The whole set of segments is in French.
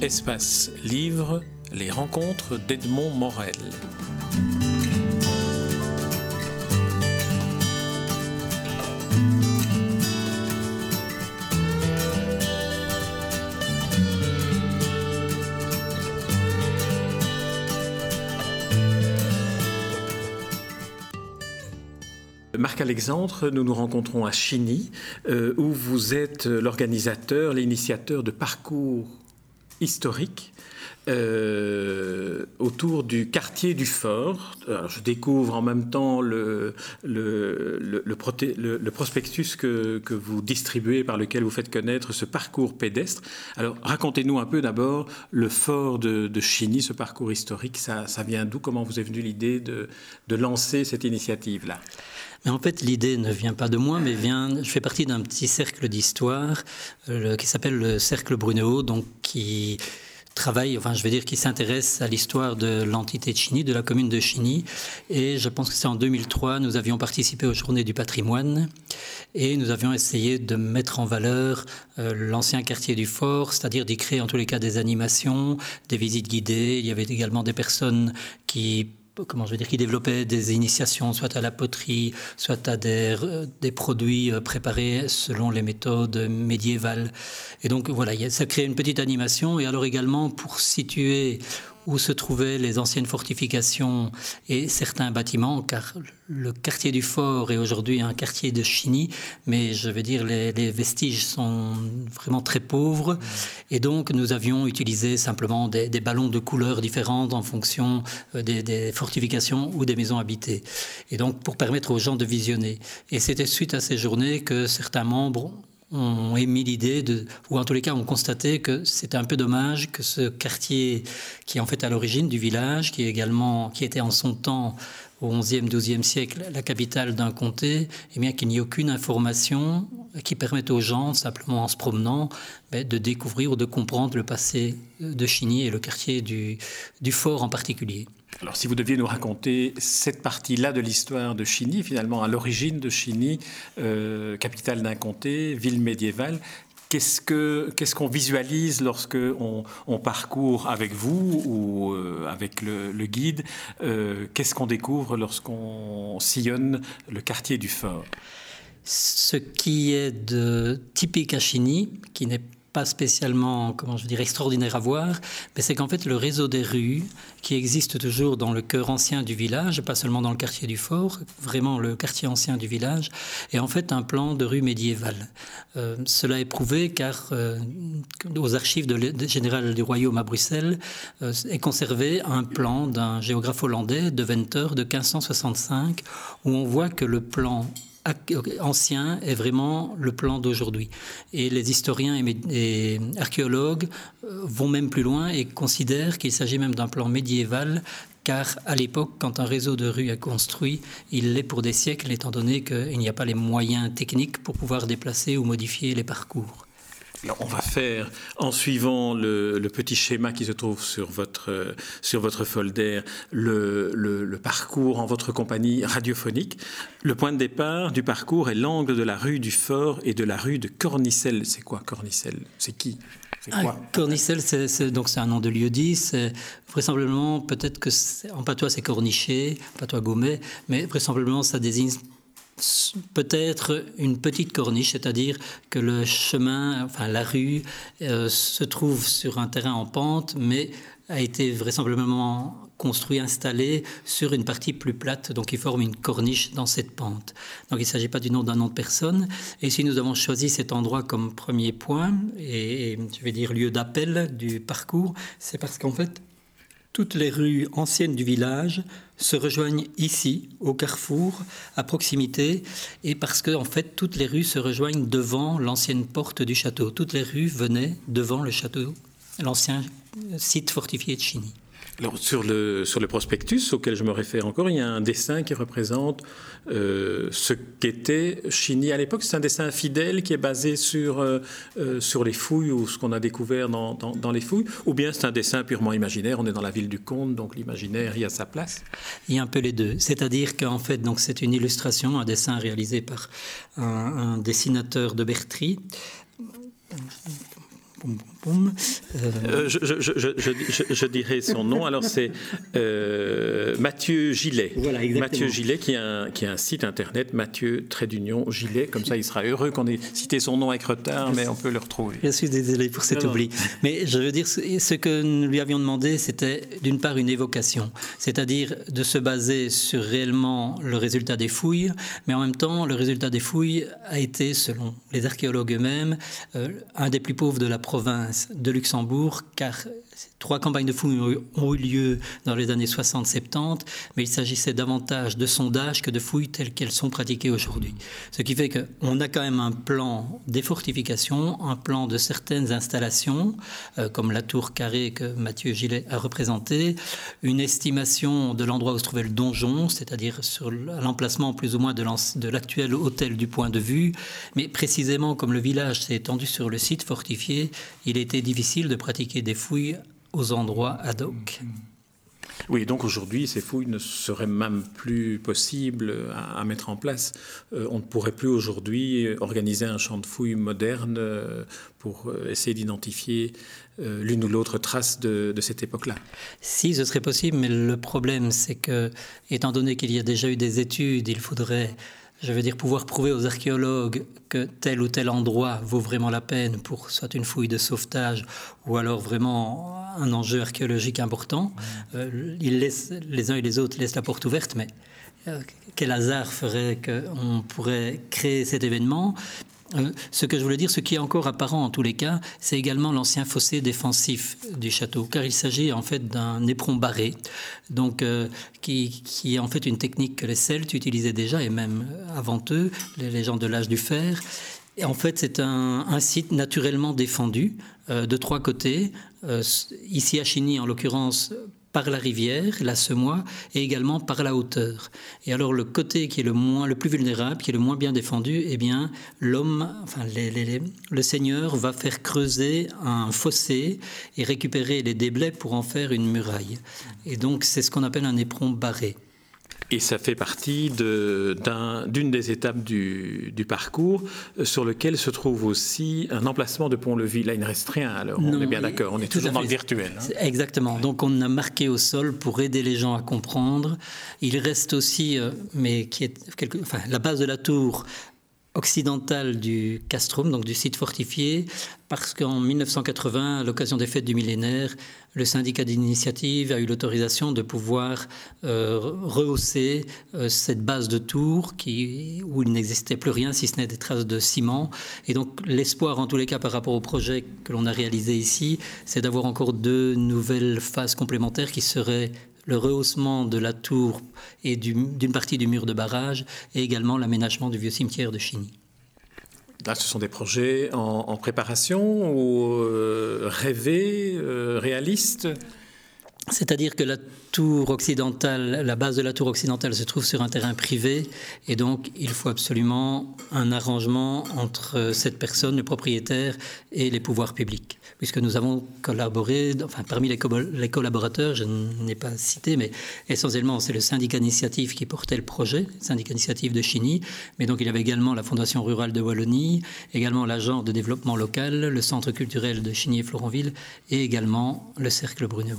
Espace Livre, les rencontres d'Edmond Morel. Marc Alexandre, nous nous rencontrons à Chigny, euh, où vous êtes l'organisateur, l'initiateur de parcours historiques euh, autour du quartier du fort. je découvre en même temps le, le, le, prospectus que, que, vous distribuez, par lequel vous faites connaître ce parcours pédestre. Alors, racontez-nous un peu d'abord le fort de, de, Chigny, ce parcours historique. Ça, ça vient d'où? Comment vous est venue l'idée de, de lancer cette initiative-là? Mais en fait, l'idée ne vient pas de moi, mais vient. Je fais partie d'un petit cercle d'histoire euh, qui s'appelle le Cercle Bruneau, donc qui travaille, enfin je veux dire, qui s'intéresse à l'histoire de l'entité de Chigny, de la commune de Chigny. Et je pense que c'est en 2003, nous avions participé aux Journées du patrimoine et nous avions essayé de mettre en valeur euh, l'ancien quartier du fort, c'est-à-dire d'y créer en tous les cas des animations, des visites guidées. Il y avait également des personnes qui comment je veux dire, qui développait des initiations, soit à la poterie, soit à des, des produits euh, préparés selon les méthodes médiévales. Et donc voilà, ça crée une petite animation. Et alors également pour situer où se trouvaient les anciennes fortifications et certains bâtiments, car le quartier du fort est aujourd'hui un quartier de Chigny, mais je veux dire, les, vestiges sont vraiment très pauvres. Et donc, nous avions utilisé simplement des, ballons de couleurs différentes en fonction euh, des, des, fortifications ou des maisons habitées. Et donc, pour permettre aux gens de visionner. Et c'était suite à ces journées que certains membres ont émis l'idée de, ou en tous les cas ont constaté que c'était un peu dommage que ce quartier qui est en fait à l'origine du village, qui est également, qui était en son temps au XIe, XIIe siècle la capitale d'un comté, eh bien qu'il n'y ait aucune information qui permette aux gens, simplement en se promenant, ben, de découvrir ou de comprendre le passé de Chigny et le quartier du fort en particulier. Alors, si vous deviez nous raconter cette partie-là de l'histoire de Chigny, finalement à l'origine de Chigny, euh, capitale d'un comté, ville médiévale, Qu'est-ce qu'on ce qu'on visualise lorsque on, parcourt avec vous ou euh, avec le, guide euh, Qu'est-ce qu'on découvre lorsqu'on sillonne le quartier du fort? Ce qui est typique à Chigny, qui n'est pas spécialement, comment je dire, extraordinaire à voir, mais c'est qu'en fait le réseau des rues, qui existe toujours dans le cœur ancien du village, pas seulement dans le quartier du fort, vraiment le quartier ancien du village, est en fait un plan de rue médiévale. Euh, cela est prouvé car euh, aux archives de, général du royaume à Bruxelles euh, est conservé un plan d'un géographe hollandais de Venter de 1565 où on voit que le plan ancien est vraiment le plan d'aujourd'hui. Et les historiens et, archéologues euh, vont même plus loin et considèrent qu'il s'agit même d'un plan médiéval car à l'époque, quand un réseau de rues est construit, il l'est pour des siècles, étant donné qu'il n'y a pas les moyens techniques pour pouvoir déplacer ou modifier les parcours on va faire, en suivant le, petit schéma qui se trouve sur votre, sur votre folder, le, parcours en votre compagnie radiophonique. Le point de départ du parcours est l'angle de la rue du Fort et de la rue de Cornicelle. C'est quoi Cornicelle C'est qui? Ah, Cornicelle, c'est donc c'est un nom de lieu dit. C'est vraisemblablement peut-être que en patois c'est corniché, patois gommet, mais vraisemblablement ça désigne peut-être une petite corniche, c'est-à-dire que le chemin, enfin la rue, euh, se trouve sur un terrain en pente, mais a été vraisemblablement construit, installé sur une partie plus plate, donc il forme une corniche dans cette pente. Donc il ne s'agit pas du nom d'un nom de personne. Et si nous avons choisi cet endroit comme premier point, et je vais dire lieu d'appel du parcours, c'est parce qu'en fait, toutes les rues anciennes du village se rejoignent ici, au carrefour, à proximité, et parce que en fait toutes les rues se rejoignent devant l'ancienne porte du château. Toutes les rues venaient devant le château, l'ancien site fortifié de Chigny. Sur le, prospectus auquel je me réfère encore, il y a un dessin qui représente euh, ce qu'était Chigny à l'époque. C'est un dessin fidèle qui est basé sur, euh, euh, sur les fouilles ou ce qu'on a découvert dans, dans, les fouilles, ou bien c'est un dessin purement imaginaire. On est dans la ville du Comte, donc l'imaginaire y a sa place. Il y a un peu les deux. C'est-à-dire qu'en fait, donc c'est une illustration, un dessin réalisé par un, dessinateur de Bertry je, dirais son nom. Alors c'est euh, Mathieu Gillet. Voilà, Mathieu Gillet qui a, un, site internet, Mathieu Trait d'Union Gillet. Comme ça, il sera heureux qu'on ait cité son nom avec retard, mais on peut le retrouver. Je suis désolé pour cet oubli. Mais je veux dire, ce que nous lui avions demandé, c'était d'une part une évocation, c'est-à-dire de se baser sur réellement le résultat des fouilles, mais en même temps, le résultat des fouilles a été, selon les archéologues eux-mêmes, euh, un des plus pauvres de la province de Luxembourg, car Trois campagnes de fouilles ont eu lieu dans les années 60-70, mais il s'agissait davantage de sondages que de fouilles telles qu'elles sont pratiquées aujourd'hui. Ce qui fait qu'on a quand même un plan des fortifications, un plan de certaines installations, euh, comme la tour carrée que Mathieu Gillet a représentée, une estimation de l'endroit où se trouvait le donjon, c'est-à-dire sur l'emplacement plus ou moins de l'actuel hôtel du point de vue, mais précisément comme le village s'est étendu sur le site fortifié, il était difficile de pratiquer des fouilles aux endroits ad hoc. Oui, donc aujourd'hui, ces fouilles ne seraient même plus possibles à, mettre en place. Euh, on ne pourrait plus aujourd'hui organiser un champ de fouilles moderne euh, pour euh, essayer d'identifier l'une ou l'autre trace de, de cette époque-là. Si, ce serait possible, mais le problème, c'est que, étant donné qu'il y a déjà eu des études, il faudrait je veux dire, pouvoir prouver aux archéologues que tel ou tel endroit vaut vraiment la peine pour soit une fouille de sauvetage ou alors vraiment un enjeu archéologique important. Euh, ils laissent, les uns et les autres laissent la porte ouverte, mais euh, quel hasard ferait qu'on pourrait créer cet événement? Euh, ce que je voulais dire, ce qui est encore apparent en tous les cas, c'est également l'ancien fossé défensif du château, car il s'agit en fait d'un éperon barré, donc euh, qui, est en fait une technique que les Celtes utilisaient déjà et même avant eux, les, gens de l'âge du fer. Et en fait, c'est un, site naturellement défendu euh, de trois côtés. ici à Chigny, en l'occurrence, par la rivière, la semois, et également par la hauteur. Et alors le côté qui est le moins, le plus vulnérable, qui est le moins bien défendu, eh bien l'homme, enfin le seigneur va faire creuser un fossé et récupérer les déblais pour en faire une muraille. Et donc c'est ce qu'on appelle un éperon barré. Et ça fait partie d'une des étapes du, parcours euh, sur lequel se trouve aussi un emplacement de pont-levis. Là, il ne reste rien, alors on est bien d'accord, on est toujours dans le virtuel. Hein. Exactement, donc on a marqué au sol pour aider les gens à comprendre. Il reste aussi, euh, mais qui est enfin, la base de la tour occidentale du castrum, donc du site fortifié, parce qu'en 1980, à l'occasion des fêtes du millénaire, le syndicat d'initiative a eu l'autorisation de pouvoir euh, rehausser euh, cette base de tour qui, où il n'existait plus rien si ce n'est des traces de ciment. Et donc l'espoir, en tous les cas, par rapport au projet que l'on a réalisé ici, c'est d'avoir encore deux nouvelles phases complémentaires qui seraient le rehaussement de la tour et d'une partie du mur de barrage et également l'aménagement du vieux cimetière de Chigny. Là, ce sont des projets en, préparation ou euh, rêvés, euh, réalistes? C'est-à-dire que la tour occidentale, la base de la tour occidentale se trouve sur un terrain privé et donc il faut absolument un arrangement entre cette personne, le propriétaire, et les pouvoirs publics. Puisque nous avons collaboré, enfin parmi les, collaborateurs, je n'ai pas cité, mais essentiellement c'est le syndicat initiative qui portait le projet, le syndicat initiative de Chigny, mais donc il y avait également la Fondation rurale de Wallonie, également l'agent de développement local, le centre culturel de Chigny et Florenville et également le cercle Bruneau.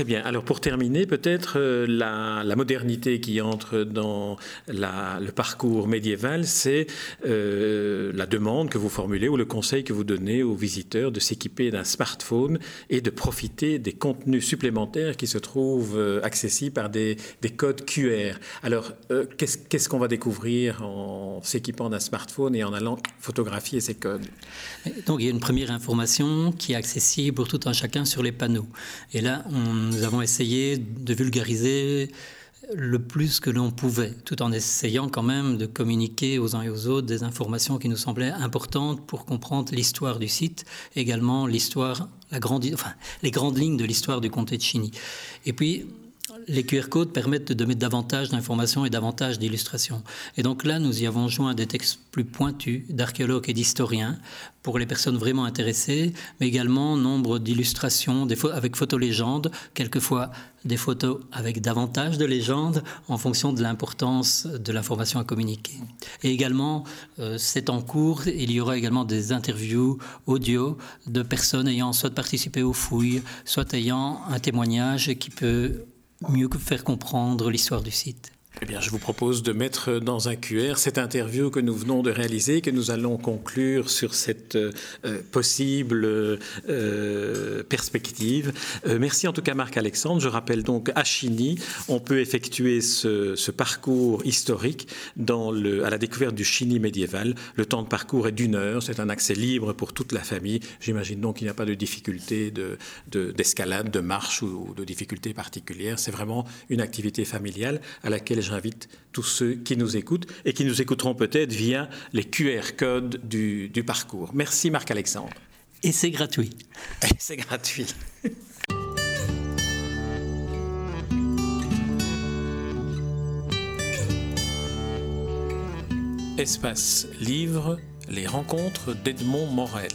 Très bien. Alors pour terminer, peut-être euh, la, modernité qui entre dans le parcours médiéval, c'est euh, la demande que vous formulez ou le conseil que vous donnez aux visiteurs de s'équiper d'un smartphone et de profiter des contenus supplémentaires qui se trouvent euh, accessibles par des, codes QR. Alors qu'est-ce qu'on va découvrir en s'équipant d'un smartphone et en allant photographier ces codes? Donc il y a une première information qui est accessible pour tout un chacun sur les panneaux. Et là, on nous avons essayé de vulgariser le plus que l'on pouvait, tout en essayant quand même de communiquer aux uns et aux autres des informations qui nous semblaient importantes pour comprendre l'histoire du site, également l'histoire, la grande, enfin, les grandes lignes de l'histoire du comté de Chigny. Et puis, les QR codes permettent de mettre davantage d'informations et davantage d'illustrations. Et donc là, nous y avons joint des textes plus pointus d'archéologues et d'historiens pour les personnes vraiment intéressées, mais également nombre d'illustrations avec photos légendes, quelquefois des photos avec davantage de légendes en fonction de l'importance de l'information à communiquer. Et également, euh, c'est en cours, il y aura également des interviews audio de personnes ayant soit participé aux fouilles, soit ayant un témoignage qui peut mieux faire comprendre l'histoire du site. Eh bien, je vous propose de mettre dans un QR cette interview que nous venons de réaliser, que nous allons conclure sur cette euh, possible euh, perspective. Euh, merci en tout cas, Marc-Alexandre. Je rappelle donc à Chigny, on peut effectuer ce, parcours historique dans le, à la découverte du Chigny médiéval. Le temps de parcours est d'une heure. C'est un accès libre pour toute la famille. J'imagine donc qu'il n'y a pas de difficulté d'escalade, de, de marche ou de difficultés particulières. C'est vraiment une activité familiale à laquelle j'invite tous ceux qui nous écoutent et qui nous écouteront peut-être via les QR codes du, du parcours. Merci Marc-Alexandre. Et c'est gratuit. c'est gratuit. Espace Livre, les rencontres d'Edmond Morel.